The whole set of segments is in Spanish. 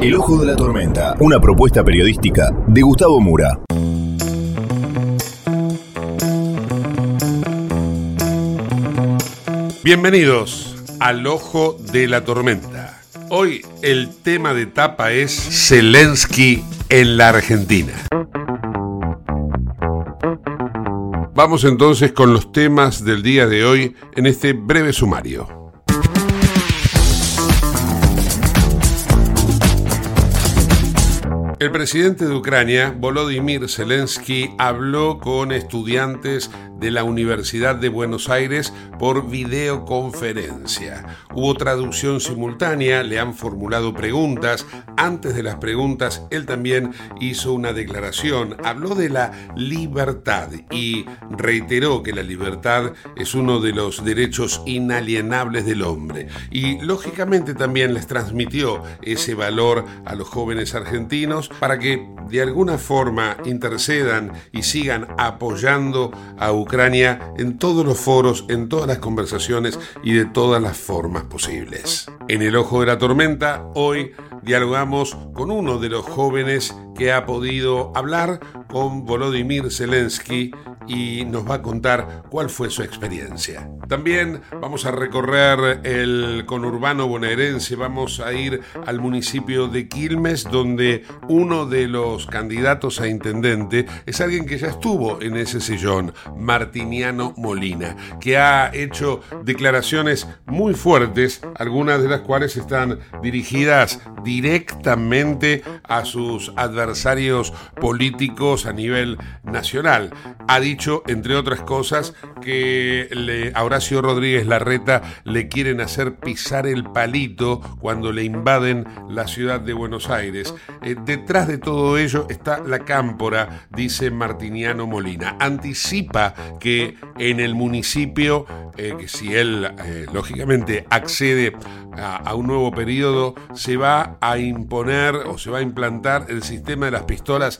El Ojo de la Tormenta, una propuesta periodística de Gustavo Mura. Bienvenidos al Ojo de la Tormenta. Hoy el tema de tapa es Zelensky en la Argentina. Vamos entonces con los temas del día de hoy en este breve sumario. El presidente de Ucrania, Volodymyr Zelensky, habló con estudiantes de la Universidad de Buenos Aires por videoconferencia. Hubo traducción simultánea, le han formulado preguntas. Antes de las preguntas, él también hizo una declaración. Habló de la libertad y reiteró que la libertad es uno de los derechos inalienables del hombre. Y lógicamente también les transmitió ese valor a los jóvenes argentinos para que de alguna forma intercedan y sigan apoyando a Ucrania en todos los foros, en todas las conversaciones y de todas las formas posibles. En el ojo de la tormenta, hoy dialogamos con uno de los jóvenes que ha podido hablar con Volodymyr Zelensky y nos va a contar cuál fue su experiencia. También vamos a recorrer el conurbano bonaerense, vamos a ir al municipio de Quilmes, donde uno de los candidatos a intendente es alguien que ya estuvo en ese sillón, Martiniano Molina, que ha hecho declaraciones muy fuertes, algunas de las cuales están dirigidas directamente a sus adversarios políticos a nivel nacional. Ha dicho, entre otras cosas, que a Horacio Rodríguez Larreta le quieren hacer pisar el palito cuando le invaden la ciudad de Buenos Aires. Eh, detrás de todo ello está la cámpora, dice Martiniano Molina. Anticipa que en el municipio, eh, que si él eh, lógicamente accede a, un nuevo periodo, se va a imponer o se va a implantar el sistema de las pistolas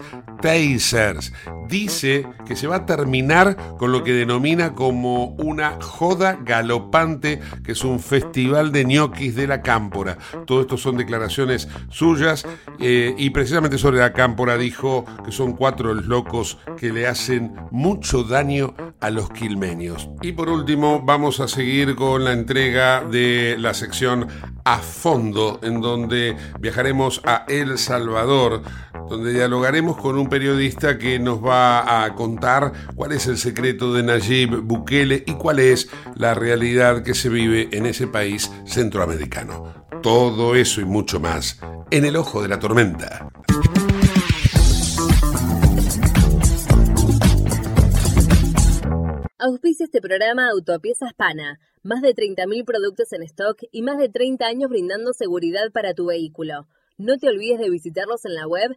Dice que se va a terminar con lo que denomina como una joda galopante, que es un festival de ñoquis de la cámpora. Todo esto son declaraciones suyas eh, y precisamente sobre la cámpora dijo que son cuatro locos que le hacen mucho daño a los quilmenios. Y por último, vamos a seguir con la entrega de la sección a fondo, en donde viajaremos a El Salvador, donde dialogaremos con un periodista que nos va a contar cuál es el secreto de Nayib Bukele y cuál es la realidad que se vive en ese país centroamericano. Todo eso y mucho más en el ojo de la tormenta. Auspicia este programa Autopiezas Pana. Más de 30.000 productos en stock y más de 30 años brindando seguridad para tu vehículo. No te olvides de visitarlos en la web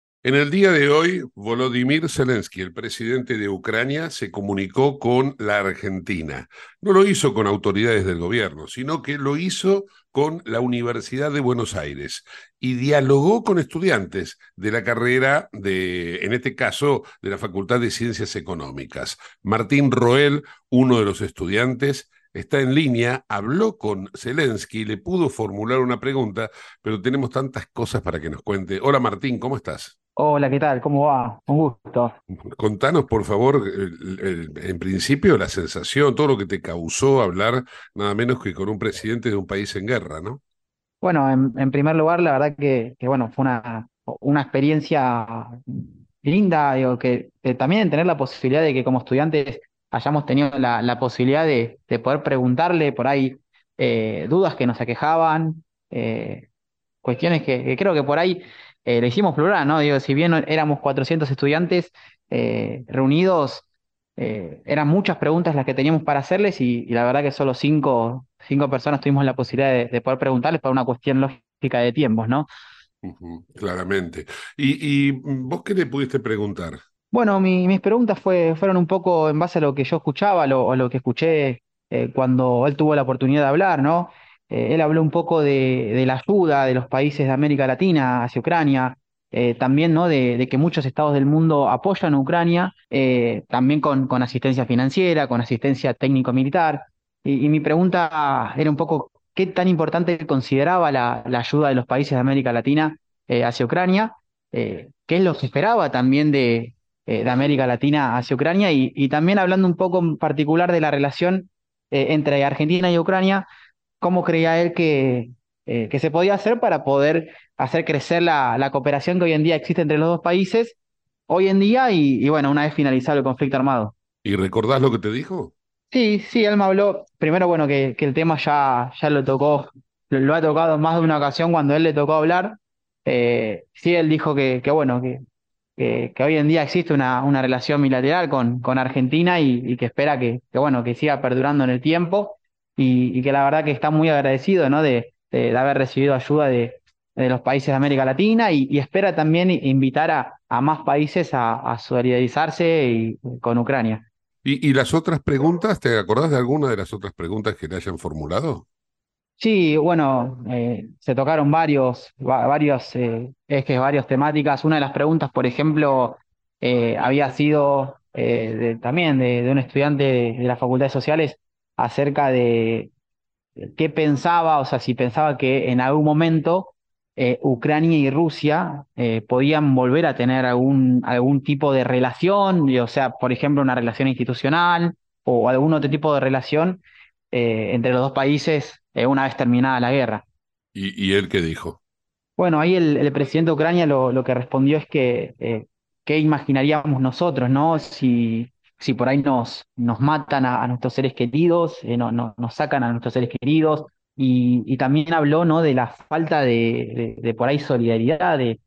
En el día de hoy, Volodymyr Zelensky, el presidente de Ucrania, se comunicó con la Argentina. No lo hizo con autoridades del gobierno, sino que lo hizo con la Universidad de Buenos Aires y dialogó con estudiantes de la carrera de, en este caso, de la Facultad de Ciencias Económicas. Martín Roel, uno de los estudiantes, está en línea, habló con Zelensky, le pudo formular una pregunta, pero tenemos tantas cosas para que nos cuente. Hola Martín, ¿cómo estás? Hola, ¿qué tal? ¿Cómo va? Un gusto. Contanos, por favor, en principio la sensación, todo lo que te causó hablar nada menos que con un presidente de un país en guerra, ¿no? Bueno, en, primer lugar, la verdad que, bueno, fue una, una experiencia linda, digo, que, también tener la posibilidad de que como estudiantes hayamos tenido la, posibilidad de, poder preguntarle por ahí eh, dudas que nos aquejaban, eh, cuestiones que creo que por ahí eh, lo hicimos plural, ¿no? Digo, si bien éramos 400 estudiantes eh, reunidos, eh, eran muchas preguntas las que teníamos para hacerles y, la verdad que solo cinco, cinco, personas tuvimos la posibilidad de, poder preguntarles por una cuestión lógica de tiempos, ¿no? claramente. ¿Y, vos qué le pudiste preguntar? Bueno, mis preguntas fue, fueron un poco en base a lo que yo escuchaba o lo que escuché cuando él tuvo la oportunidad de hablar, ¿no? Eh, él habló un poco de, la ayuda de los países de América Latina hacia Ucrania, eh, también ¿no? De, que muchos estados del mundo apoyan a Ucrania, eh, también con, asistencia financiera, con asistencia técnico-militar. Y, mi pregunta era un poco, ¿qué tan importante consideraba la, ayuda de los países de América Latina hacia Ucrania? ¿Qué es lo que esperaba también de, América Latina hacia Ucrania? Y, y, también hablando un poco en particular de la relación entre Argentina y Ucrania, cómo creía él que, eh, que se podía hacer para poder hacer crecer la, cooperación que hoy en día existe entre los dos países, hoy en día y, bueno, una vez finalizado el conflicto armado. ¿Y recordás lo que te dijo? Sí, sí, él me habló, primero, bueno, que, el tema ya, ya lo tocó, lo, ha tocado más de una ocasión cuando él le tocó hablar. Eh, sí, él dijo que, que bueno, que, que, hoy en día existe una, una relación bilateral con, con Argentina y, y que espera que, que, bueno, que siga perdurando en el tiempo y, que la verdad que está muy agradecido ¿no? de, de, haber recibido ayuda de, de, los países de América Latina y, espera también invitar a, a más países a, a solidarizarse y, con Ucrania. ¿Y, ¿Y, las otras preguntas? ¿Te acordás de alguna de las otras preguntas que le hayan formulado? Sí, bueno, eh, se tocaron varios, varios eh, ejes, varias temáticas. Una de las preguntas, por ejemplo, eh, había sido de, también de, de, un estudiante de, de las facultades sociales acerca de qué pensaba, o sea, si pensaba que en algún momento eh, Ucrania y Rusia eh, podían volver a tener algún, algún tipo de relación, o sea, por ejemplo, una relación institucional o algún otro tipo de relación eh, entre los dos países una vez terminada la guerra. ¿Y, él qué dijo? Bueno, ahí el, presidente de Ucrania lo, lo, que respondió es que qué imaginaríamos nosotros, ¿no? Si, si por ahí nos, matan a, nuestros seres queridos, eh, no, nos sacan a nuestros seres queridos, y, también habló ¿no? de la falta de, por ahí solidaridad, de,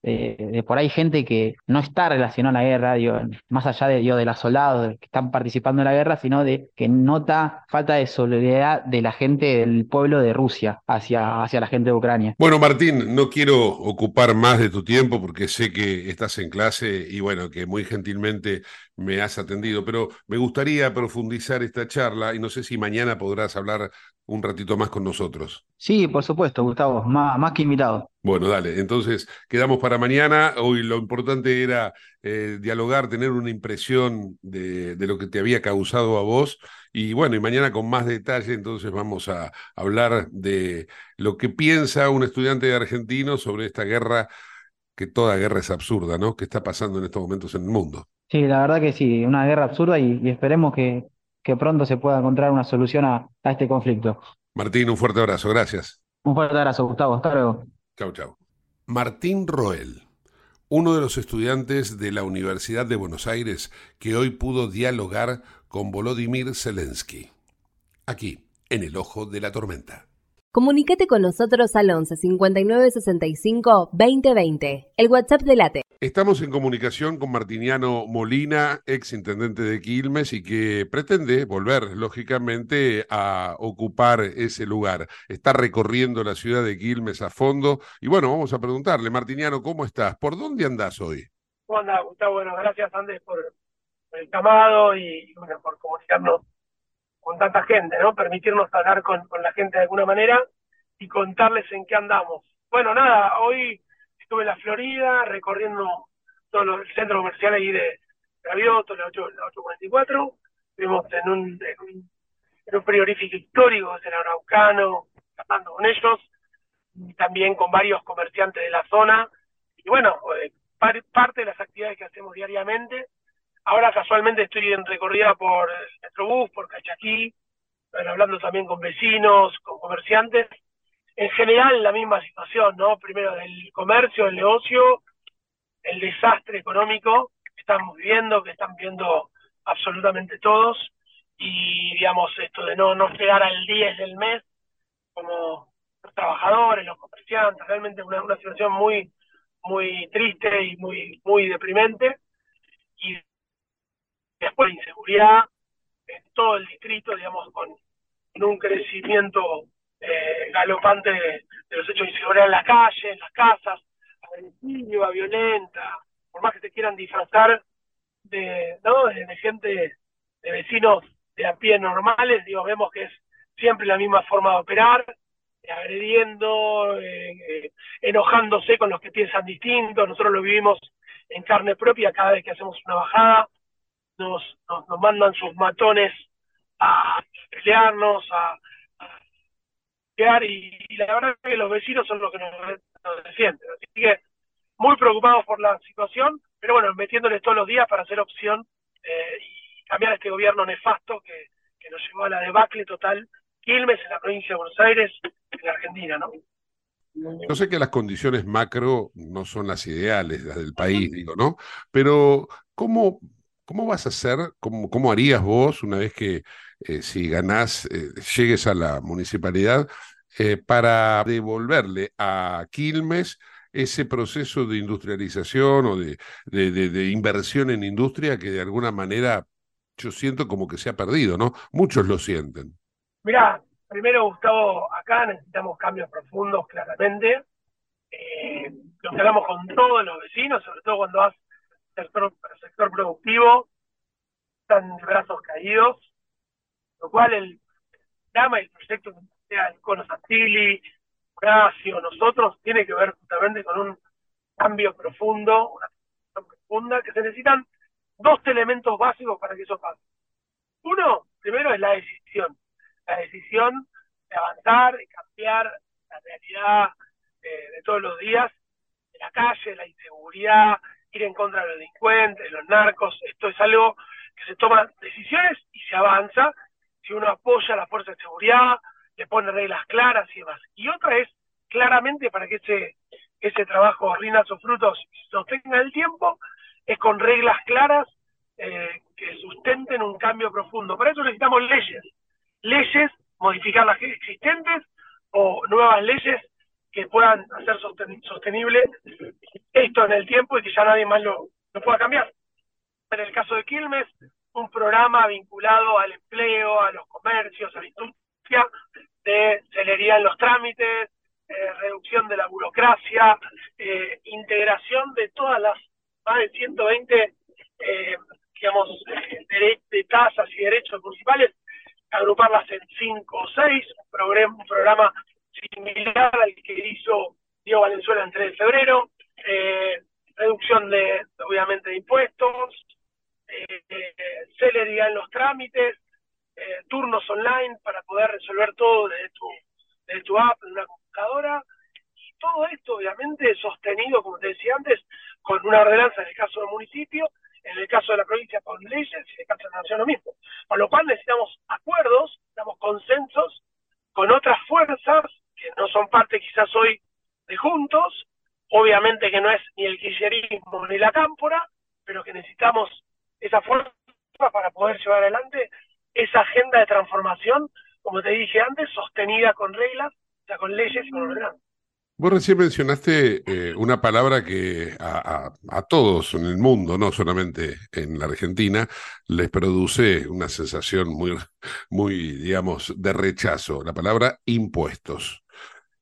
por ahí gente que no está relacionada a la guerra, digo, más allá de, de los soldados que están participando en la guerra, sino de que nota falta de solidaridad de la gente del pueblo de Rusia hacia, hacia la gente de Ucrania. Bueno, Martín, no quiero ocupar más de tu tiempo porque sé que estás en clase y bueno, que muy gentilmente me has atendido, pero me gustaría profundizar esta charla y no sé si mañana podrás hablar un ratito más con nosotros. Sí, por supuesto, Gustavo, más, más que invitado. Bueno, dale, entonces quedamos para mañana. Hoy lo importante era eh, dialogar, tener una impresión de, de, lo que te había causado a vos. Y bueno, y mañana con más detalle, entonces vamos a hablar de lo que piensa un estudiante argentino sobre esta guerra, que toda guerra es absurda, ¿no? Que está pasando en estos momentos en el mundo. Sí, la verdad que sí, una guerra absurda y, esperemos que, que, pronto se pueda encontrar una solución a, este conflicto. Martín, un fuerte abrazo, gracias. Un fuerte abrazo, Gustavo, hasta luego. Chau, chau. Martín Roel, uno de los estudiantes de la Universidad de Buenos Aires que hoy pudo dialogar con Volodymyr Zelensky. Aquí, en el ojo de la tormenta. Comunícate con nosotros al 11 59 65 2020, el WhatsApp de Late. Estamos en comunicación con Martiniano Molina, ex intendente de Quilmes, y que pretende volver, lógicamente, a ocupar ese lugar. Está recorriendo la ciudad de Quilmes a fondo. Y bueno, vamos a preguntarle, Martiniano, ¿cómo estás? ¿Por dónde andás hoy? ¿Cómo andás, Gustavo? Bueno, gracias, Andrés, por el llamado y, bueno, por comunicarnos con tanta gente, ¿no? Permitirnos hablar con, con la gente de alguna manera y contarles en qué andamos. Bueno, nada, hoy estuve en la Florida recorriendo todo los, el centro comercial ahí de Gravioto, la, 8, la 844. Estuvimos en un, en un, en un frigorífico histórico, en Araucano, hablando con ellos, y también con varios comerciantes de la zona. Y bueno, eh, par, parte de las actividades que hacemos diariamente. Ahora casualmente estoy en recorrida por Metrobús, por Cachaquí, hablando también con vecinos, con comerciantes, en general la misma situación, ¿no? Primero del comercio, el negocio, el desastre económico que estamos viviendo, que están viendo absolutamente todos, y digamos esto de no, no llegar al 10 del mes como los trabajadores, los comerciantes, realmente una, una situación muy, muy triste y muy, muy deprimente. Y después la inseguridad en todo el distrito, digamos, con un crecimiento eh, galopante de, los hechos de inseguridad en la calle, en las casas, agresiva, violenta, por más que te quieran disfrazar de, ¿no? de gente, de vecinos de a pie normales, digo, vemos que es siempre la misma forma de operar, eh, agrediendo, eh, eh, enojándose con los que piensan distinto, nosotros lo vivimos en carne propia cada vez que hacemos una bajada, nos, nos, nos mandan sus matones a pelearnos, a, y, y, la verdad es que los vecinos son los que nos, nos defienden. Así que muy preocupados por la situación, pero bueno, metiéndoles todos los días para hacer opción eh, y cambiar este gobierno nefasto que, que nos llevó a la debacle total. Quilmes en la provincia de Buenos Aires, en la Argentina, ¿no? Yo sé que las condiciones macro no son las ideales, las del país, digo, ¿no? Pero, ¿cómo, cómo vas a hacer, cómo, harías vos una vez que eh, si ganás, eh, llegues a la municipalidad, eh, para devolverle a Quilmes ese proceso de industrialización o de, inversión en industria que de alguna manera yo siento como que se ha perdido, ¿no? Muchos lo sienten. Mira, primero Gustavo, acá necesitamos cambios profundos, claramente. Eh, lo que hablamos con todos los vecinos, sobre todo cuando vas sector, sector productivo, están de brazos caídos, lo cual el programa y el proyecto que sea el Cono Santilli, Horacio, nosotros, tiene que ver justamente con un cambio profundo, una transición profunda, que se necesitan dos elementos básicos para que eso pase. Uno, primero es la decisión, la decisión de avanzar, de cambiar la realidad eh, de todos los días, de la calle, la inseguridad, ir en contra de los delincuentes, de los narcos, esto es algo que se toma decisiones y se avanza si uno apoya a la fuerza de seguridad, le pone reglas claras y demás. Y otra es claramente para que ese, ese trabajo rinda sus frutos y sostenga el tiempo, es con reglas claras eh, que sustenten un cambio profundo. Para eso necesitamos leyes, leyes, modificar las existentes o nuevas leyes que puedan hacer sosten sostenible esto en el tiempo y que ya nadie más lo, pueda cambiar. En el caso de Quilmes, un programa vinculado al empleo, a los comercios, a la industria, de celeridad en los trámites, eh, reducción de la burocracia, eh, integración de todas las más de 120 eh, digamos, de, de tasas y derechos municipales, agruparlas en cinco o seis, un programa similar al que hizo Diego Valenzuela en 3 de febrero, eh, reducción de, obviamente, de impuestos, eh, celeridad en los trámites, eh, turnos online para poder resolver todo desde tu, desde tu app, en una computadora, y todo esto obviamente sostenido, como te decía antes, con una ordenanza en el caso del municipio, en el caso de la provincia con leyes y en el caso de la nación lo mismo. Por lo cual necesitamos acuerdos, necesitamos consensos con otras fuerzas no son parte quizás hoy de Juntos, obviamente que no es ni el kirchnerismo ni la cámpora, pero que necesitamos esa fuerza para poder llevar adelante esa agenda de transformación, como te dije antes, sostenida con reglas, o sea, con leyes y con ordenanzas. Vos recién mencionaste eh, una palabra que a, todos en el mundo, no solamente en la Argentina, les produce una sensación muy, muy, digamos, de rechazo, la palabra impuestos.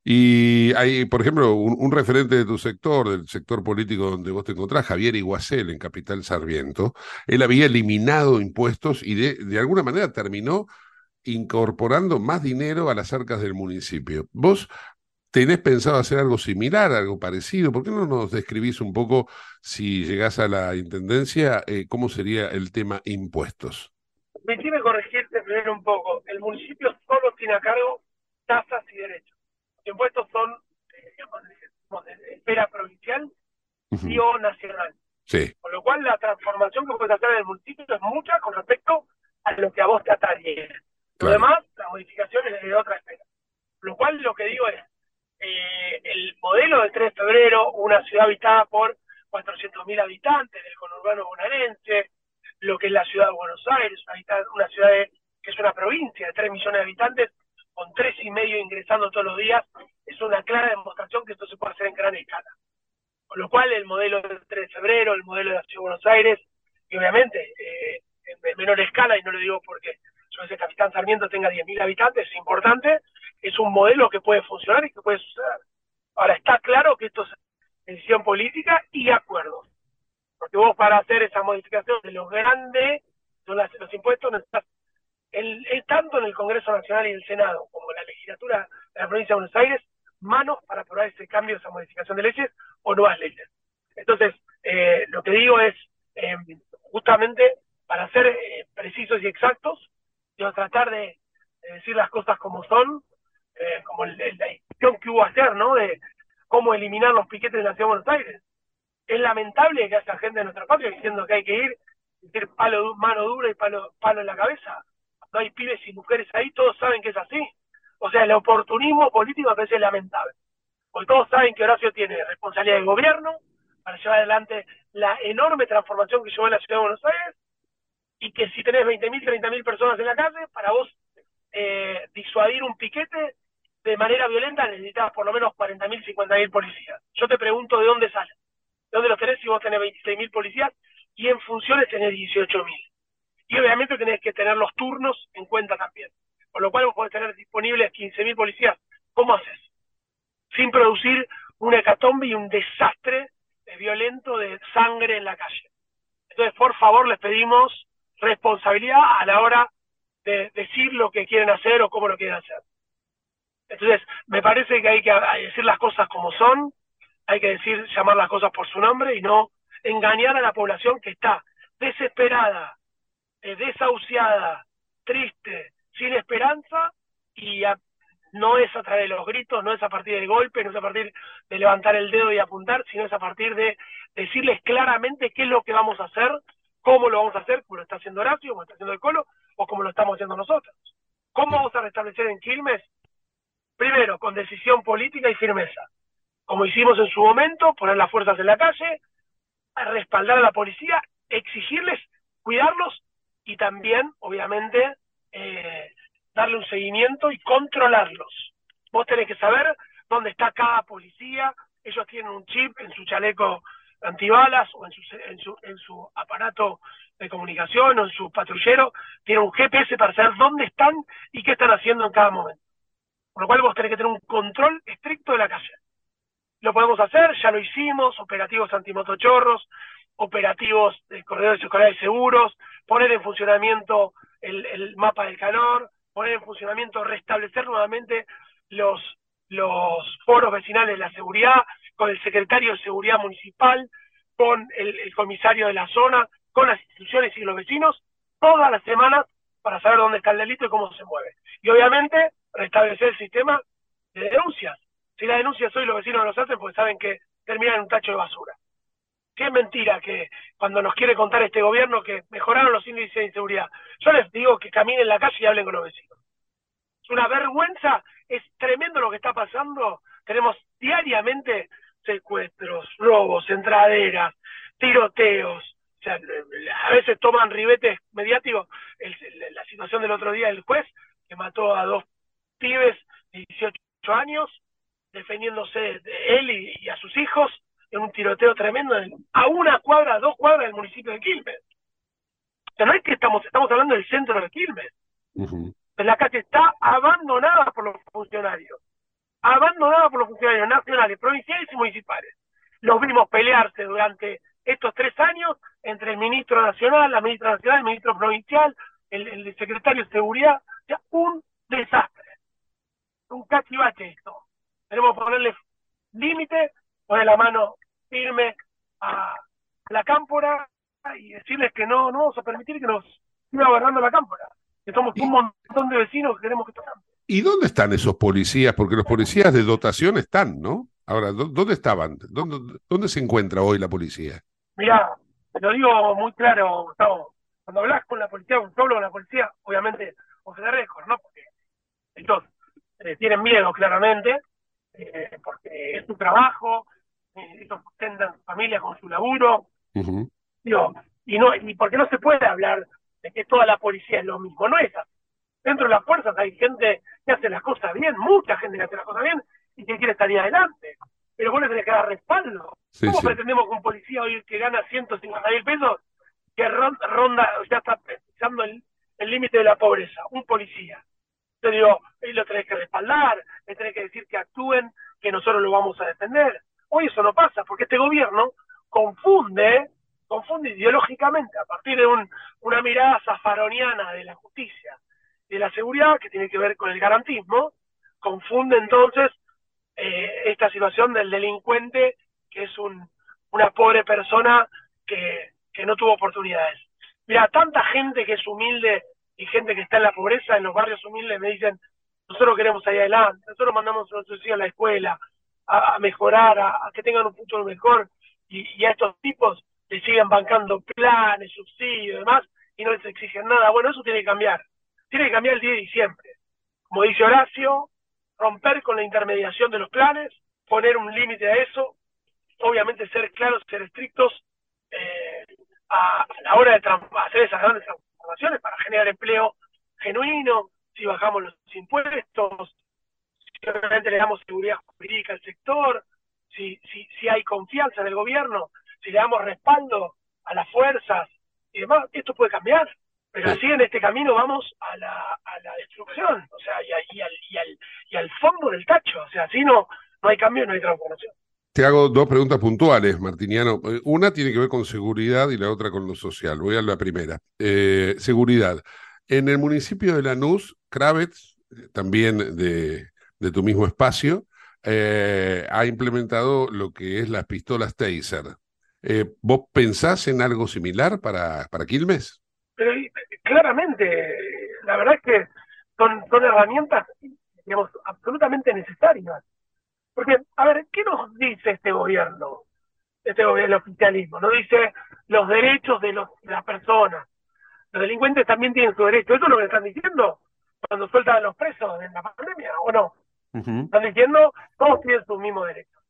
Y hay, por ejemplo, un, referente de tu sector, del sector político donde vos te encontrás, Javier Iguacel, en Capital Sarmiento, él había eliminado impuestos y de, de alguna manera terminó incorporando más dinero a las arcas del municipio. ¿Vos ¿Tenés pensado hacer algo similar, algo parecido? ¿Por qué no nos describís un poco, si llegás a la intendencia, eh, cómo sería el tema impuestos? Permitime corregirte primero un poco. El municipio solo tiene a cargo tasas y derechos. Impuestos son, digamos, de esfera provincial y o nacional. Sí. Con lo cual, la transformación que puedes hacer en el municipio es mucha con respecto a lo que a vos te atañe. Lo demás, la modificación es de otra esfera. Lo cual, lo que digo es, eh, el modelo de 3 de febrero, una ciudad habitada por 400.000 habitantes del conurbano bonaerense, lo que es la ciudad de Buenos Aires, una, ciudad que es una provincia de 3 millones de habitantes, con tres y medio ingresando todos los días, es una clara demostración que esto se puede hacer en gran escala. Con lo cual, el modelo del 3 de febrero, el modelo de la ciudad de Buenos Aires, y obviamente eh, en menor escala, y no lo digo porque yo ese Capitán Sarmiento tenga 10.000 habitantes, es importante, es un modelo que puede funcionar y que puede suceder. Ahora, está claro que esto es decisión política y acuerdos. Porque vos para hacer esa modificación de los grandes, los impuestos, necesitas el, tanto en el Congreso Nacional y el Senado como en la legislatura de la provincia de Buenos Aires, manos para aprobar ese cambio, esa modificación de leyes o nuevas leyes. Entonces, eh, lo que digo es, eh, justamente para ser eh, precisos y exactos, yo tratar de, decir las cosas como son, eh, como la decisión que hubo ayer, ¿no? De cómo eliminar los piquetes de la Ciudad de Buenos Aires. Es lamentable que haya gente de nuestra patria diciendo que hay que ir, decir palo, mano dura y palo, palo en la cabeza. No hay pibes y mujeres ahí, todos saben que es así. O sea, el oportunismo político a veces es lamentable. Porque todos saben que Horacio tiene responsabilidad de gobierno para llevar adelante la enorme transformación que llevó en la ciudad de Buenos Aires y que si tenés 20.000, 30.000 personas en la calle, para vos eh, disuadir un piquete de manera violenta necesitas por lo menos 40.000, 50.000 policías. Yo te pregunto de dónde salen. ¿De dónde los tenés si vos tenés 26.000 policías y en funciones tenés 18.000? Y obviamente tenés que tener los turnos en cuenta también. Con lo cual vos podés tener disponibles 15.000 policías. ¿Cómo haces? Sin producir un hecatombe y un desastre violento de sangre en la calle. Entonces, por favor, les pedimos responsabilidad a la hora de decir lo que quieren hacer o cómo lo quieren hacer. Entonces, me parece que hay que decir las cosas como son, hay que decir, llamar las cosas por su nombre y no engañar a la población que está desesperada, eh, desahuciada, triste, sin esperanza y no es a través de los gritos, no es a partir del golpe, no es a partir de levantar el dedo y apuntar, sino es a partir de decirles claramente qué es lo que vamos a hacer, cómo lo vamos a hacer, como lo está haciendo Horacio, como está haciendo el Colo, o como lo estamos haciendo nosotros. ¿Cómo vamos a restablecer en Quilmes? Primero, con decisión política y firmeza. Como hicimos en su momento, poner las fuerzas en la calle, respaldar a la policía, exigirles, cuidarlos y también, obviamente, eh, darle un seguimiento y controlarlos. Vos tenés que saber dónde está cada policía, ellos tienen un chip en su chaleco antibalas o en su, en su, en su aparato de comunicación o en su patrullero, tienen un GPS para saber dónde están y qué están haciendo en cada momento. Por lo cual vos tenés que tener un control estricto de la calle. Lo podemos hacer, ya lo hicimos, operativos antimotochorros, operativos de corredores escolares seguros, poner en funcionamiento el, mapa del calor, poner en funcionamiento, restablecer nuevamente los, foros vecinales de la seguridad, con el secretario de seguridad municipal, con el, comisario de la zona, con las instituciones y los vecinos, todas las semanas para saber dónde está el delito y cómo se mueve. Y obviamente restablecer el sistema de denuncias. Si las denuncias hoy los vecinos no los hacen, pues saben que terminan en un tacho de basura. Si es mentira que cuando nos quiere contar este gobierno que mejoraron los índices de inseguridad, yo les digo que caminen en la calle y hablen con los vecinos. Es una vergüenza, es tremendo lo que está pasando. Tenemos diariamente secuestros, robos, entraderas, tiroteos. O sea, a veces toman ribetes mediáticos. la situación del otro día del juez, que mató a dos pibes de 18 años, defendiéndose de él y, a sus hijos en un tiroteo tremendo a una cuadra, dos cuadras del municipio de Quilmes. O sea, no es que estamos, estamos hablando del centro de Quilmes. La calle está abandonada por los funcionarios, abandonada por los funcionarios nacionales, provinciales y municipales. Los vimos pelearse durante estos tres años entre el ministro nacional, la ministra nacional, el ministro provincial, el, el secretario de seguridad. O sea, un desastre. Un cachivache esto. Tenemos que ponerle límite, poner la mano firme a la cámpora y decirles que no, no vamos a permitir que nos siga agarrando la cámpora. Que somos un montón de vecinos que queremos que esto. ¿Y dónde están esos policías? Porque los policías de dotación están, ¿no? Ahora, ¿dónde estaban? ¿Dónde, dónde se encuentra hoy la policía? Mirá, lo digo muy claro, Gustavo. Cuando hablas con la policía, cuando hablo con la policía, obviamente, o se récord, ¿no? Porque ellos eh, tienen miedo, claramente, eh, porque es su trabajo, ellos sustentan su familia con su laburo. Digo, y no y porque no se puede hablar de que toda la policía es lo mismo, no es así. Dentro de las fuerzas hay gente que hace las cosas bien, mucha gente que hace las cosas bien y que quiere salir adelante. Pero vos le tenés que dar respaldo. ¿Cómo pretendemos que un policía hoy que gana 150 mil pesos, que ronda, ya está pisando el límite de la pobreza? Un policía. Yo digo, él lo tenés que respaldar, le tenés que decir que actúen, que nosotros lo vamos a defender. Hoy eso no pasa, porque este gobierno confunde, confunde ideológicamente a partir de un, una mirada zafaroniana de la justicia, de la seguridad, que tiene que ver con el garantismo, confunde entonces eh, esta situación del delincuente, que es un, una pobre persona que, que no tuvo oportunidades. Mira, tanta gente que es humilde y gente que está en la pobreza, en los barrios humildes, me dicen, nosotros queremos salir adelante, nosotros mandamos a nuestros hijos a la escuela, a, mejorar, a, que tengan un futuro mejor, y, a estos tipos les siguen bancando planes, subsidios y demás, y no les exigen nada. Bueno, eso tiene que cambiar. Tiene que cambiar el día de diciembre. Como dice Horacio, romper con la intermediación de los planes, poner un límite a eso, obviamente ser claros, ser estrictos eh, a, la hora de hacer esas grandes transformaciones para generar empleo genuino, si bajamos los impuestos, realmente le damos seguridad jurídica al sector, si, si, si hay confianza en el gobierno, si le damos respaldo a las fuerzas y demás, esto puede cambiar. Pero así en este camino vamos a la, a la destrucción, o sea, y, al, y, al, y al fondo del tacho, o sea, así no, no hay cambio, no hay transformación. Te hago dos preguntas puntuales, Martiniano. Una tiene que ver con seguridad y la otra con lo social. Voy a la primera. Eh, seguridad. En el municipio de Lanús, Kravets, también de, tu mismo espacio, eh, ha implementado lo que es las pistolas Taser. Eh, ¿Vos pensás en algo similar para, para Quilmes? Pero claramente, la verdad es que son, son herramientas, digamos, absolutamente necesarias. Porque, a ver, ¿qué nos dice este gobierno? Este gobierno, el oficialismo, no dice los derechos de, los, de las personas, los delincuentes también tienen su derecho. ¿Eso es lo que están diciendo cuando sueltan a los presos en la pandemia o no? Están diciendo todos tienen sus mismos derechos.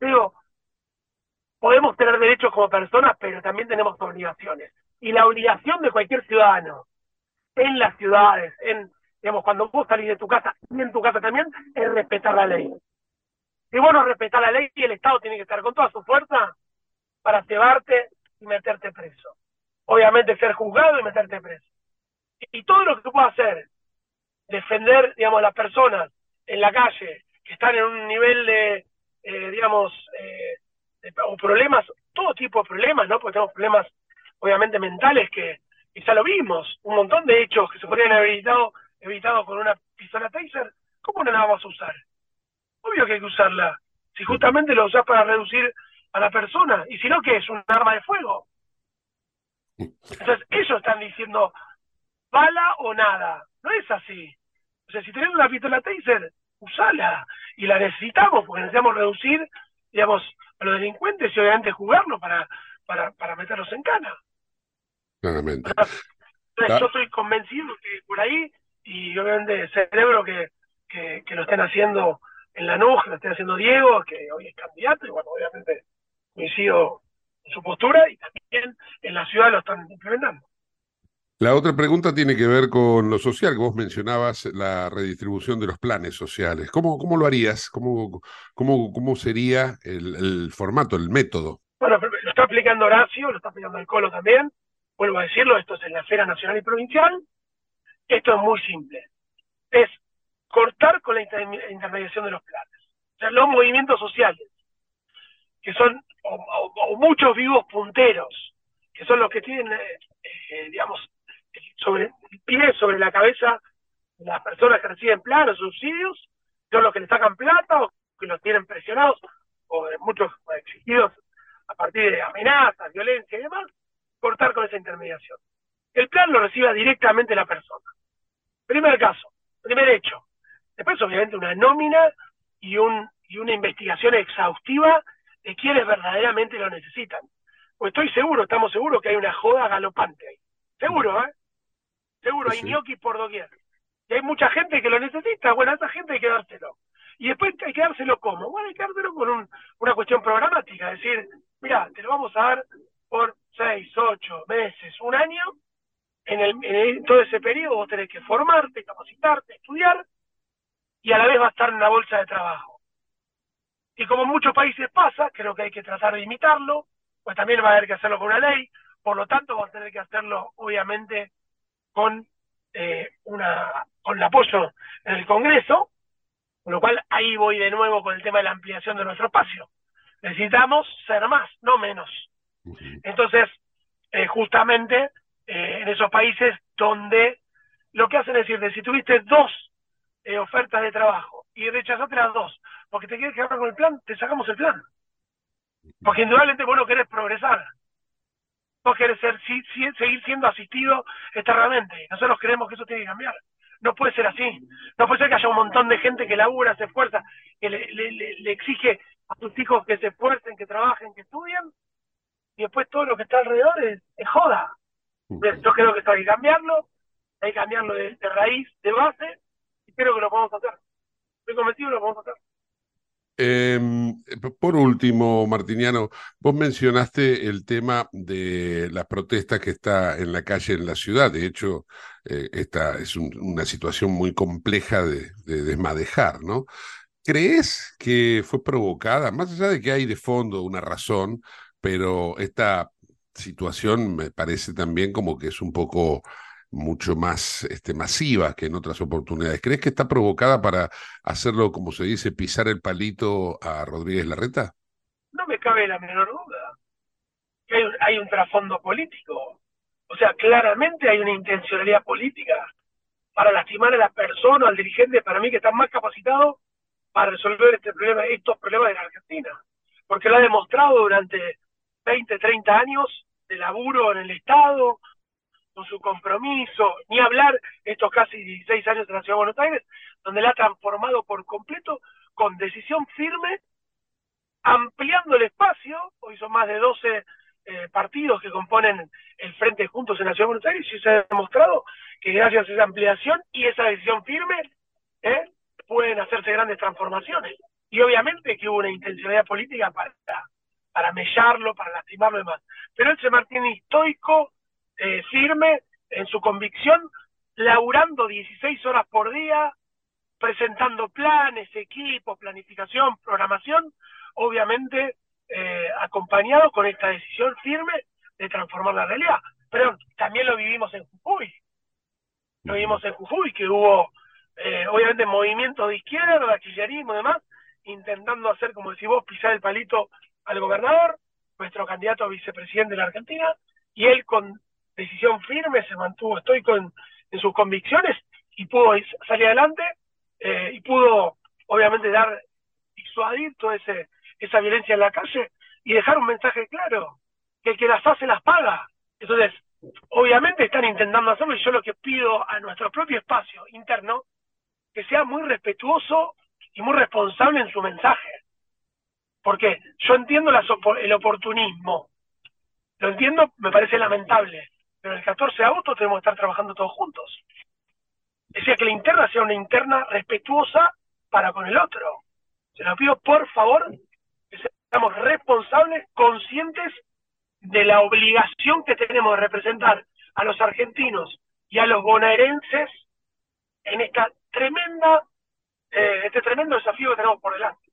Digo, podemos tener derechos como personas, pero también tenemos obligaciones. Y la obligación de cualquier ciudadano en las ciudades, en digamos, cuando vos salís de tu casa y en tu casa también, es respetar la ley. Si vos no respetás la ley, el Estado tiene que estar con toda su fuerza para llevarte y meterte preso obviamente ser juzgado y meterte preso. Y, todo lo que tú puedas hacer, defender, digamos, a las personas en la calle que están en un nivel de, eh, digamos, eh, o problemas, todo tipo de problemas, ¿no? Porque tenemos problemas, obviamente, mentales que ya lo vimos, un montón de hechos que se podrían haber evitado, evitado con una pistola taser, ¿cómo no la vamos a usar? Obvio que hay que usarla. Si justamente lo usás para reducir a la persona, y si no, que es un arma de fuego. Entonces, ellos están diciendo bala o nada. No es así. O sea, si tenemos una pistola taser, usala. Y la necesitamos porque necesitamos reducir, digamos, a los delincuentes y obviamente jugarlo para, para, para meterlos en cana. Claramente. yo estoy convencido que por ahí, y obviamente celebro que, que, que lo estén haciendo en la que lo estén haciendo Diego, que hoy es candidato, y bueno, obviamente coincido su postura y también en la ciudad lo están implementando. La otra pregunta tiene que ver con lo social, que vos mencionabas la redistribución de los planes sociales. ¿Cómo, cómo lo harías? ¿Cómo, cómo, cómo sería el, formato, el método? Bueno, lo está aplicando Horacio, lo está aplicando el Colo también. Vuelvo a decirlo, esto es en la esfera nacional y provincial. Esto es muy simple. Es cortar con la intermediación de los planes. O sea, los movimientos sociales, que son o, muchos vivos punteros, que son los que tienen, eh, eh, digamos, sobre el pie, sobre la cabeza las personas que reciben planos, subsidios, son los que le sacan plata o que los tienen presionados o muchos exigidos a partir de amenazas, violencia y demás, cortar con esa intermediación. El plan lo reciba directamente la persona. Primer caso, primer hecho. Después, obviamente, una nómina y, un, y una investigación exhaustiva de quienes verdaderamente lo necesitan. Pues estoy seguro, estamos seguros que hay una joda galopante ahí. Seguro, ¿eh? Seguro, hay gnocchi por doquier. Y hay mucha gente que lo necesita. Bueno, a esa gente hay que dárselo. Y después hay que dárselo como. Bueno, hay que dárselo con una cuestión programática. Es decir, mira, te lo vamos a dar por seis, ocho meses, un año. En, el, en todo ese periodo vos tenés que formarte, capacitarte, estudiar. Y a la vez va a estar en una bolsa de trabajo. Y como en muchos países pasa, creo que hay que tratar de imitarlo, pues también va a haber que hacerlo con una ley, por lo tanto va a tener que hacerlo, obviamente, con, eh, una, con el apoyo en el Congreso, con lo cual ahí voy de nuevo con el tema de la ampliación de nuestro espacio. Necesitamos ser más, no menos. Entonces, eh, justamente eh, en esos países donde lo que hacen es decir, si tuviste dos ofertas de trabajo y rechazaste las dos porque te quieres quedar con el plan, te sacamos el plan. Porque indudablemente vos no querés progresar vos querés ser, seguir siendo asistido eternamente. Nosotros creemos que eso tiene que cambiar. No puede ser así. No puede ser que haya un montón de gente que labura, se esfuerza, que le, exige a sus hijos que se esfuercen, que trabajen, que estudien, y después todo lo que está alrededor es, joda. Yo creo que esto hay que cambiarlo, hay que cambiarlo de, de raíz, de base, y creo que lo podemos hacer. Estoy convencido que lo podemos hacer. Em, por último, Martiniano, vos mencionaste el tema de las protestas que está en la calle en la ciudad. De hecho, eh, esta es una situación muy compleja de, desmadejar, ¿no? ¿Crees que fue provocada, más allá de que hay de fondo una razón, pero esta situación me parece también como que es un poco mucho más este, masiva que en otras oportunidades. ¿Crees que está provocada para hacerlo, como se dice, pisar el palito a Rodríguez Larreta? No me cabe la menor duda. Hay un, hay un trasfondo político. O sea, claramente hay una intencionalidad política para lastimar a la persona, al dirigente, para mí que está más capacitado para resolver este problema, estos problemas de la Argentina. Porque lo ha demostrado durante 20, 30 años de laburo en el Estado, con su compromiso, ni hablar estos casi 16 años en la Ciudad de Buenos Aires, donde la ha transformado por completo con decisión firme, ampliando el espacio, hoy son más de 12 eh, partidos que componen el Frente Juntos en la Ciudad de Buenos Aires, y se ha demostrado que gracias a esa ampliación y esa decisión firme, eh, pueden hacerse grandes transformaciones. Y obviamente que hubo una intencionalidad política para, para mellarlo, para lastimarlo y demás. Pero él se mantiene estoico, eh, firme en su convicción, laburando 16 horas por día, presentando planes, equipos, planificación, programación, obviamente eh, acompañado con esta decisión firme de transformar la realidad. Pero también lo vivimos en Jujuy. Lo vivimos en Jujuy, que hubo eh, obviamente movimientos de izquierda, artillerismo y demás, intentando hacer, como decís vos, pisar el palito al gobernador, nuestro candidato a vicepresidente de la Argentina, y él con decisión firme, se mantuvo estoico en, sus convicciones y pudo salir adelante eh, y pudo obviamente dar, disuadir toda ese, esa violencia en la calle y dejar un mensaje claro, que el que las hace las paga. Entonces, obviamente están intentando hacerlo y yo lo que pido a nuestro propio espacio interno, que sea muy respetuoso y muy responsable en su mensaje. Porque yo entiendo el oportunismo, lo entiendo, me parece lamentable, pero el 14 de agosto tenemos que estar trabajando todos juntos. Es decir, que la interna sea una interna respetuosa para con el otro. Se lo pido, por favor, que seamos responsables, conscientes de la obligación que tenemos de representar a los argentinos y a los bonaerenses en esta tremenda, eh, este tremendo desafío que tenemos por delante.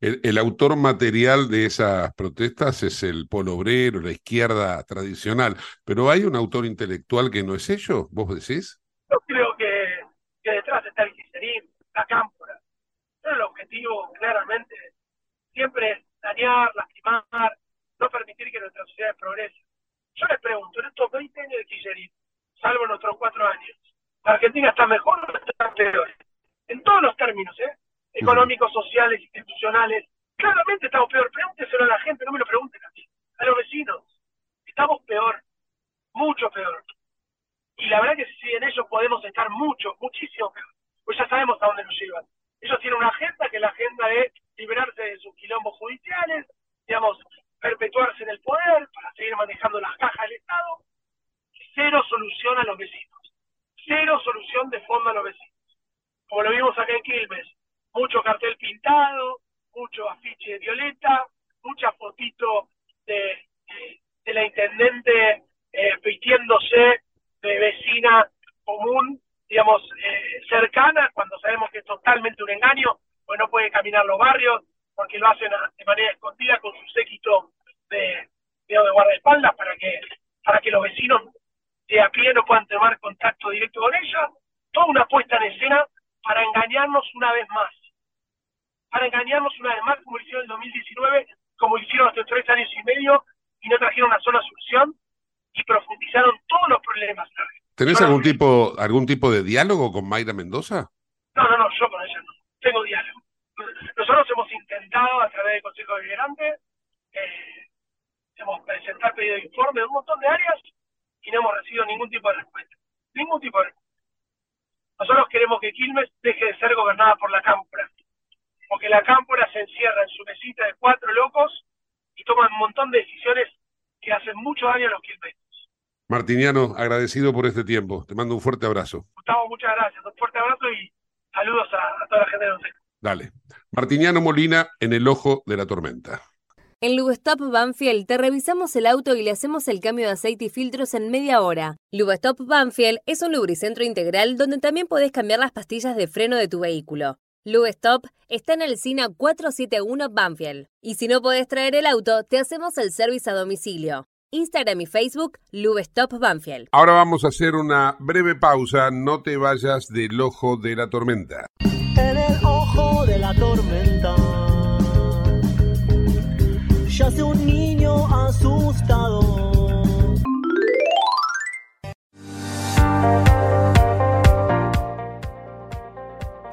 El, autor material de esas protestas es el polo obrero, la izquierda tradicional, pero hay un autor intelectual que no es ello, ¿vos decís? Yo creo que, detrás está el kirchnerismo, la cámpora. Pero el objetivo, claramente, siempre es dañar, lastimar, no permitir que nuestra sociedad progrese. Yo les pregunto, en estos 20 años de kirchnerismo, salvo en otros cuatro años, ¿la Argentina está mejor o está peor? En todos los términos, ¿eh? Económicos, sociales, institucionales. Claramente estamos peor. Pregúnteselo a la gente, no me lo pregunten a mí, a los vecinos. Estamos peor, mucho peor. Y la verdad que si en ellos podemos estar mucho, muchísimo peor. Pues ya sabemos a dónde nos llevan. Ellos tienen una agenda que la agenda de liberarse de sus quilombos judiciales, digamos, perpetuarse en el poder para seguir manejando las cajas del Estado. Cero solución a los vecinos. Cero solución de fondo a los vecinos. Como lo vimos acá en Quilmes, mucho cartel pintado, mucho afiche violeta, mucha fotito de, de, la intendente eh, vistiéndose de vecina común, digamos, eh, cercana, cuando sabemos que es totalmente un engaño, pues no puede caminar los barrios, porque lo hacen de manera escondida con su séquito de, de guardaespaldas para que, para que los vecinos de a pie no puedan tener contacto directo con ella. Toda una puesta en escena para engañarnos una vez más para engañarnos una vez más, como lo hicieron en el 2019, como lo hicieron hace tres años y medio, y no trajeron una sola solución y profundizaron todos los problemas. ¿Tenés algún tipo, algún tipo de diálogo con Mayra Mendoza? No, no, no, yo con ella no. Tengo diálogo. Nosotros hemos intentado a través del Consejo Deliberante eh, hemos presentar pedido de informe de un montón de áreas y no hemos recibido ningún tipo de respuesta. Ningún tipo de respuesta. Nosotros queremos que Quilmes deje de ser gobernada por la Cámpora porque la cámpora se encierra en su mesita de cuatro locos y toma un montón de decisiones que hacen mucho daño a los quilmeños. Martiniano, agradecido por este tiempo. Te mando un fuerte abrazo. Gustavo, muchas gracias. Un fuerte abrazo y saludos a, toda la gente de Once. Dale. Martiniano Molina en el ojo de la tormenta. En Lubestop Banfield te revisamos el auto y le hacemos el cambio de aceite y filtros en media hora. Lubestop Banfield es un lubricentro integral donde también podés cambiar las pastillas de freno de tu vehículo. Lubestop está en el SINA 471 Banfield. Y si no podés traer el auto, te hacemos el servicio a domicilio. Instagram y Facebook, Lubestop Banfield. Ahora vamos a hacer una breve pausa. No te vayas del ojo de la tormenta. En el ojo de la tormenta yace un niño asustado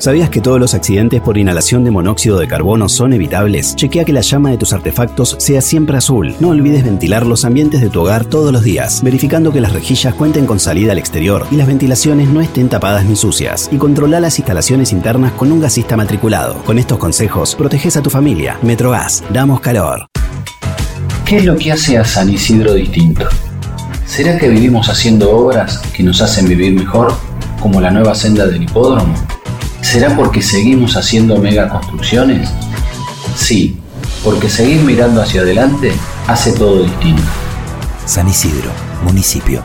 ¿Sabías que todos los accidentes por inhalación de monóxido de carbono son evitables? Chequea que la llama de tus artefactos sea siempre azul. No olvides ventilar los ambientes de tu hogar todos los días, verificando que las rejillas cuenten con salida al exterior y las ventilaciones no estén tapadas ni sucias. Y controla las instalaciones internas con un gasista matriculado. Con estos consejos, proteges a tu familia. Metrogas, damos calor. ¿Qué es lo que hace a San Isidro distinto? ¿Será que vivimos haciendo obras que nos hacen vivir mejor, como la nueva senda del hipódromo? ¿Será porque seguimos haciendo megaconstrucciones? Sí, porque seguir mirando hacia adelante hace todo distinto. San Isidro, municipio.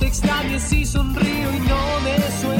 Te extrañes si sonrío y no me sueltes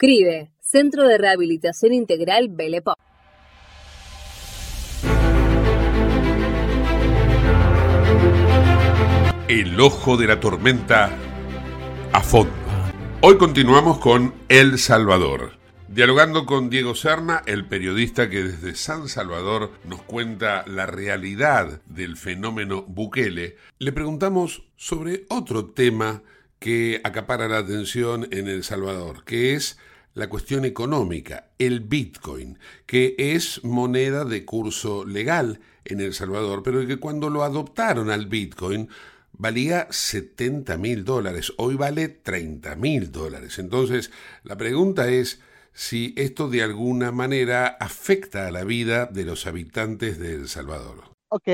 CRIBE, Centro de Rehabilitación Integral Belepo. El ojo de la tormenta a fondo. Hoy continuamos con El Salvador. Dialogando con Diego Serna, el periodista que desde San Salvador nos cuenta la realidad del fenómeno Bukele, le preguntamos sobre otro tema que acapara la atención en El Salvador, que es la cuestión económica, el Bitcoin, que es moneda de curso legal en El Salvador, pero que cuando lo adoptaron al Bitcoin valía 70 mil dólares, hoy vale 30 mil dólares. Entonces, la pregunta es si esto de alguna manera afecta a la vida de los habitantes de El Salvador. Ok,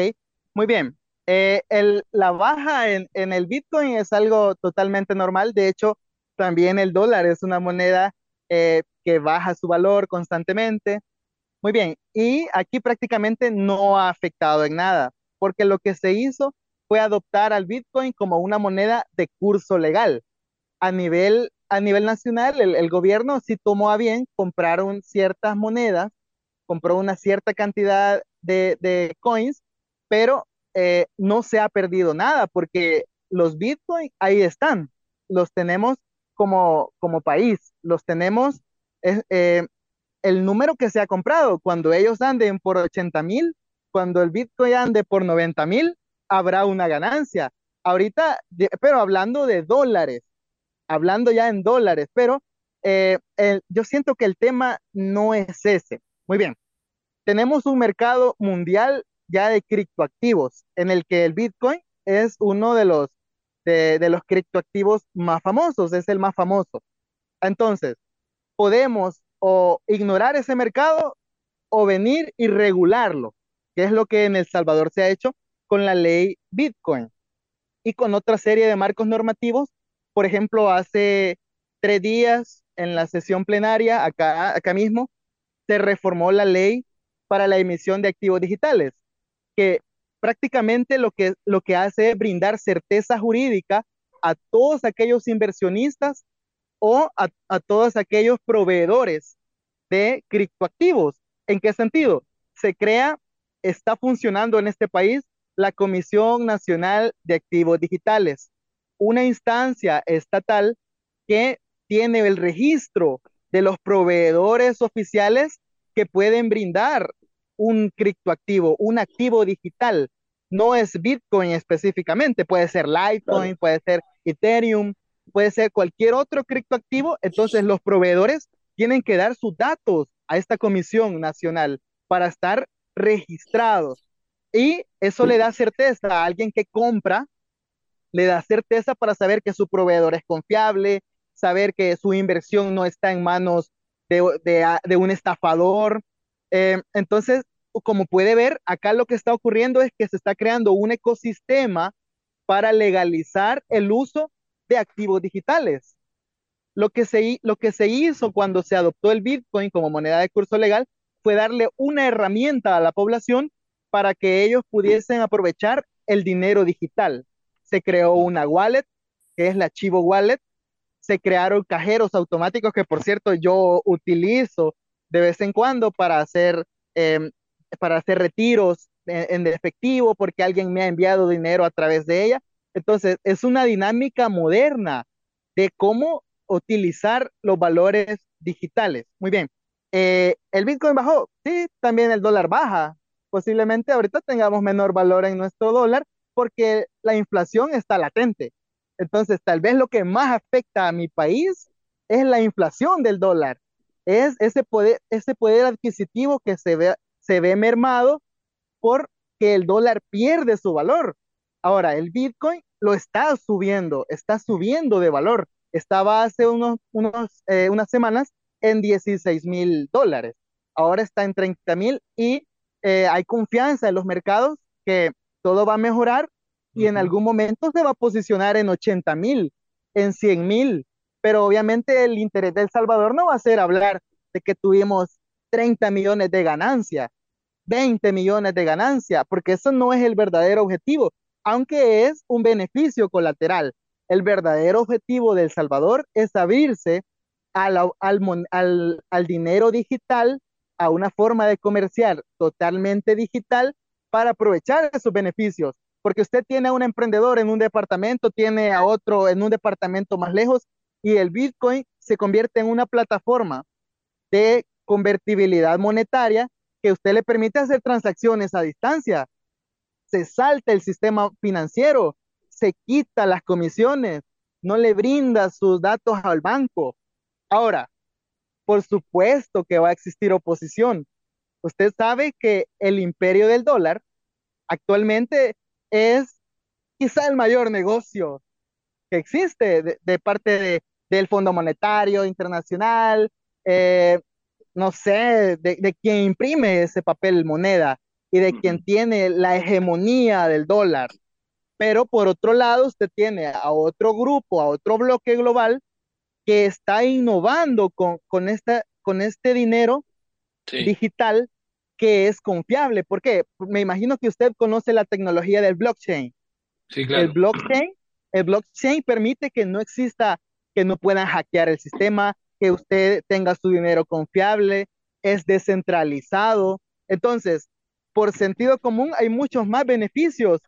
muy bien. Eh, el, la baja en, en el Bitcoin es algo totalmente normal. De hecho, también el dólar es una moneda eh, que baja su valor constantemente. Muy bien, y aquí prácticamente no ha afectado en nada, porque lo que se hizo fue adoptar al Bitcoin como una moneda de curso legal. A nivel, a nivel nacional, el, el gobierno sí tomó a bien comprar ciertas monedas, compró una cierta cantidad de, de coins, pero eh, no se ha perdido nada, porque los Bitcoin ahí están, los tenemos como, como país, los tenemos, eh, el número que se ha comprado, cuando ellos anden por 80 mil, cuando el Bitcoin ande por 90 mil, habrá una ganancia. Ahorita, pero hablando de dólares, hablando ya en dólares, pero eh, yo siento que el tema no es ese. Muy bien, tenemos un mercado mundial ya de criptoactivos, en el que el Bitcoin es uno de los, de los criptoactivos más famosos, es el más famoso. Entonces, podemos o ignorar ese mercado o venir y regularlo, que es lo que en El Salvador se ha hecho con la ley Bitcoin y con otra serie de marcos normativos. Por ejemplo, hace tres días en la sesión plenaria, acá, acá mismo, se reformó la ley para la emisión de activos digitales, que prácticamente lo que, lo que hace es brindar certeza jurídica a todos aquellos inversionistas o a, a todos aquellos proveedores de criptoactivos. ¿En qué sentido? Se crea, está funcionando en este país la Comisión Nacional de Activos Digitales, una instancia estatal que tiene el registro de los proveedores oficiales que pueden brindar un criptoactivo, un activo digital. No es Bitcoin específicamente, puede ser Litecoin, puede ser Ethereum, puede ser cualquier otro criptoactivo. Entonces los proveedores tienen que dar sus datos a esta comisión nacional para estar registrados. Y eso le da certeza a alguien que compra, le da certeza para saber que su proveedor es confiable, saber que su inversión no está en manos de, de- un estafador. Eh, entonces, como puede ver, acá lo que está ocurriendo es que se está creando un ecosistema para legalizar el uso de activos digitales. Lo que se, lo que se hizo cuando se adoptó el Bitcoin como moneda de curso legal fue darle una herramienta a la población para que ellos pudiesen aprovechar el dinero digital. Se creó una wallet, que es la Chivo Wallet. Se crearon cajeros automáticos que, por cierto, yo utilizo de vez en cuando para hacer, em, para hacer retiros en efectivo porque alguien me ha enviado dinero a través de ella. Entonces, es una dinámica moderna de cómo utilizar los valores digitales. Muy bien. Eh, ¿el Bitcoin bajó? Sí, también el dólar baja. Posiblemente ahorita tengamos menor valor en nuestro dólar porque la inflación está latente. Entonces, tal vez lo que más afecta a mi país es la inflación del dólar. Es ese poder, ese poder adquisitivo que se ve, se ve mermado porque el dólar pierde su valor. Ahora, el Bitcoin lo está subiendo, está subiendo de valor. Estaba hace unos, unos, eh, unas semanas en 16 mil dólares. Ahora está en 30 mil y eh, hay confianza en los mercados que todo va a mejorar y en algún momento se va a posicionar en 80 mil, en 100 mil. Pero obviamente el interés de El Salvador no va a ser hablar de que tuvimos 30 millones de ganancia, 20 millones de ganancia, porque eso no es el verdadero objetivo, aunque es un beneficio colateral. El verdadero objetivo de El Salvador es abrirse al, dinero digital, a una forma de comerciar totalmente digital para aprovechar esos beneficios. Porque usted tiene a un emprendedor en un departamento, tiene a otro en un departamento más lejos y el Bitcoin se convierte en una plataforma de convertibilidad monetaria que usted le permite hacer transacciones a distancia. Se salta el sistema financiero, se quita las comisiones, no le brinda sus datos al banco. Ahora, por supuesto que va a existir oposición. Usted sabe que el imperio del dólar actualmente es quizá el mayor negocio que existe de, parte de- del Fondo Monetario Internacional, eh, no sé, de, de quien imprime ese papel moneda y de quien tiene la hegemonía del dólar. Pero por otro lado, usted tiene a otro grupo, a otro bloque global que está innovando con, con, esta, con este dinero digital que es confiable. ¿Por qué? Me imagino que usted conoce la tecnología del blockchain. Sí, claro. El blockchain, el blockchain permite que no exista, que no puedan hackear el sistema, que usted tenga su dinero confiable, es descentralizado. Entonces, por sentido común, hay muchos más beneficios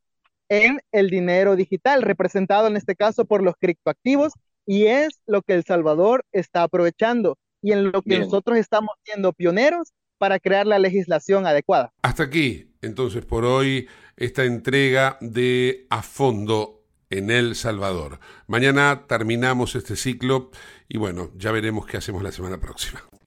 en el dinero digital, representado en este caso por los criptoactivos, y es lo que El Salvador está aprovechando y en lo que Bien. nosotros estamos siendo pioneros para crear la legislación adecuada. Hasta aquí, entonces, por hoy, esta entrega de A Fondo en El Salvador. Mañana terminamos este ciclo y bueno, ya veremos qué hacemos la semana próxima.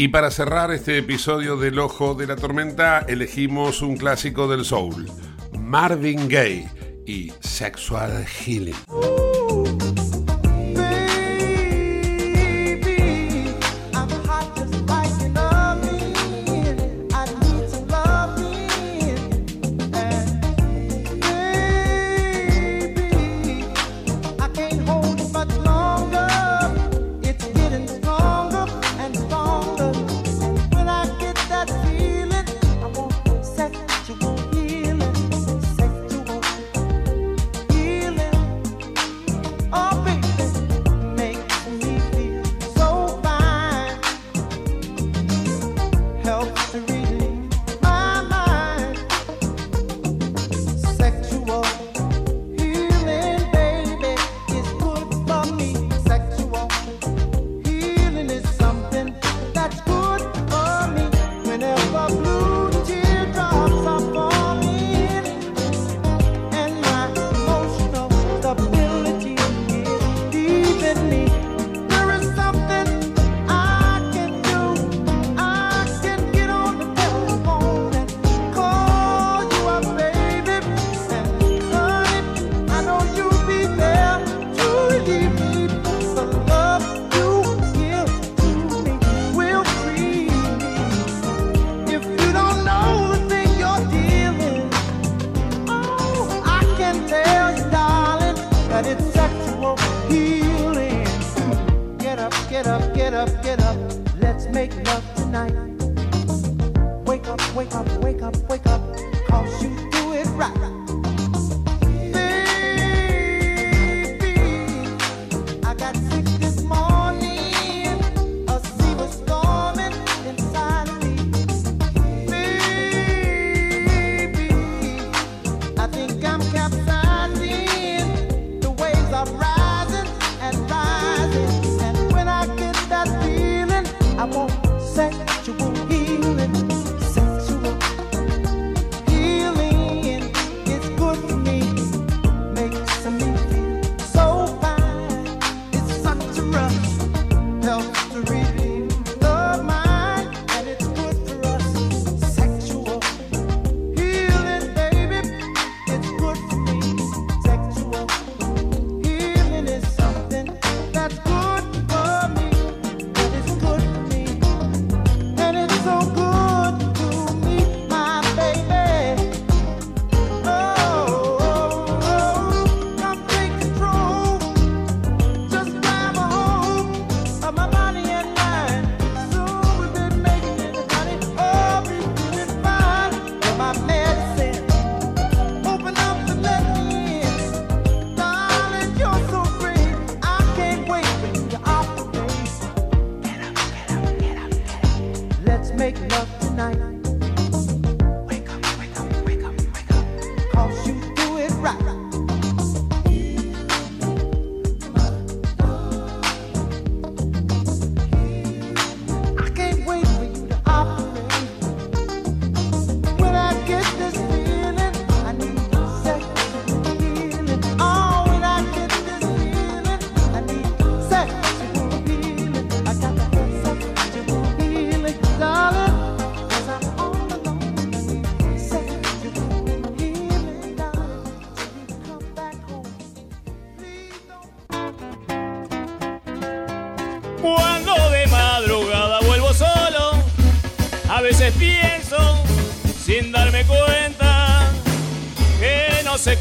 Y para cerrar este episodio del Ojo de la Tormenta, elegimos un clásico del soul, Marvin Gaye y Sexual Healing.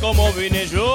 Cómo vine yo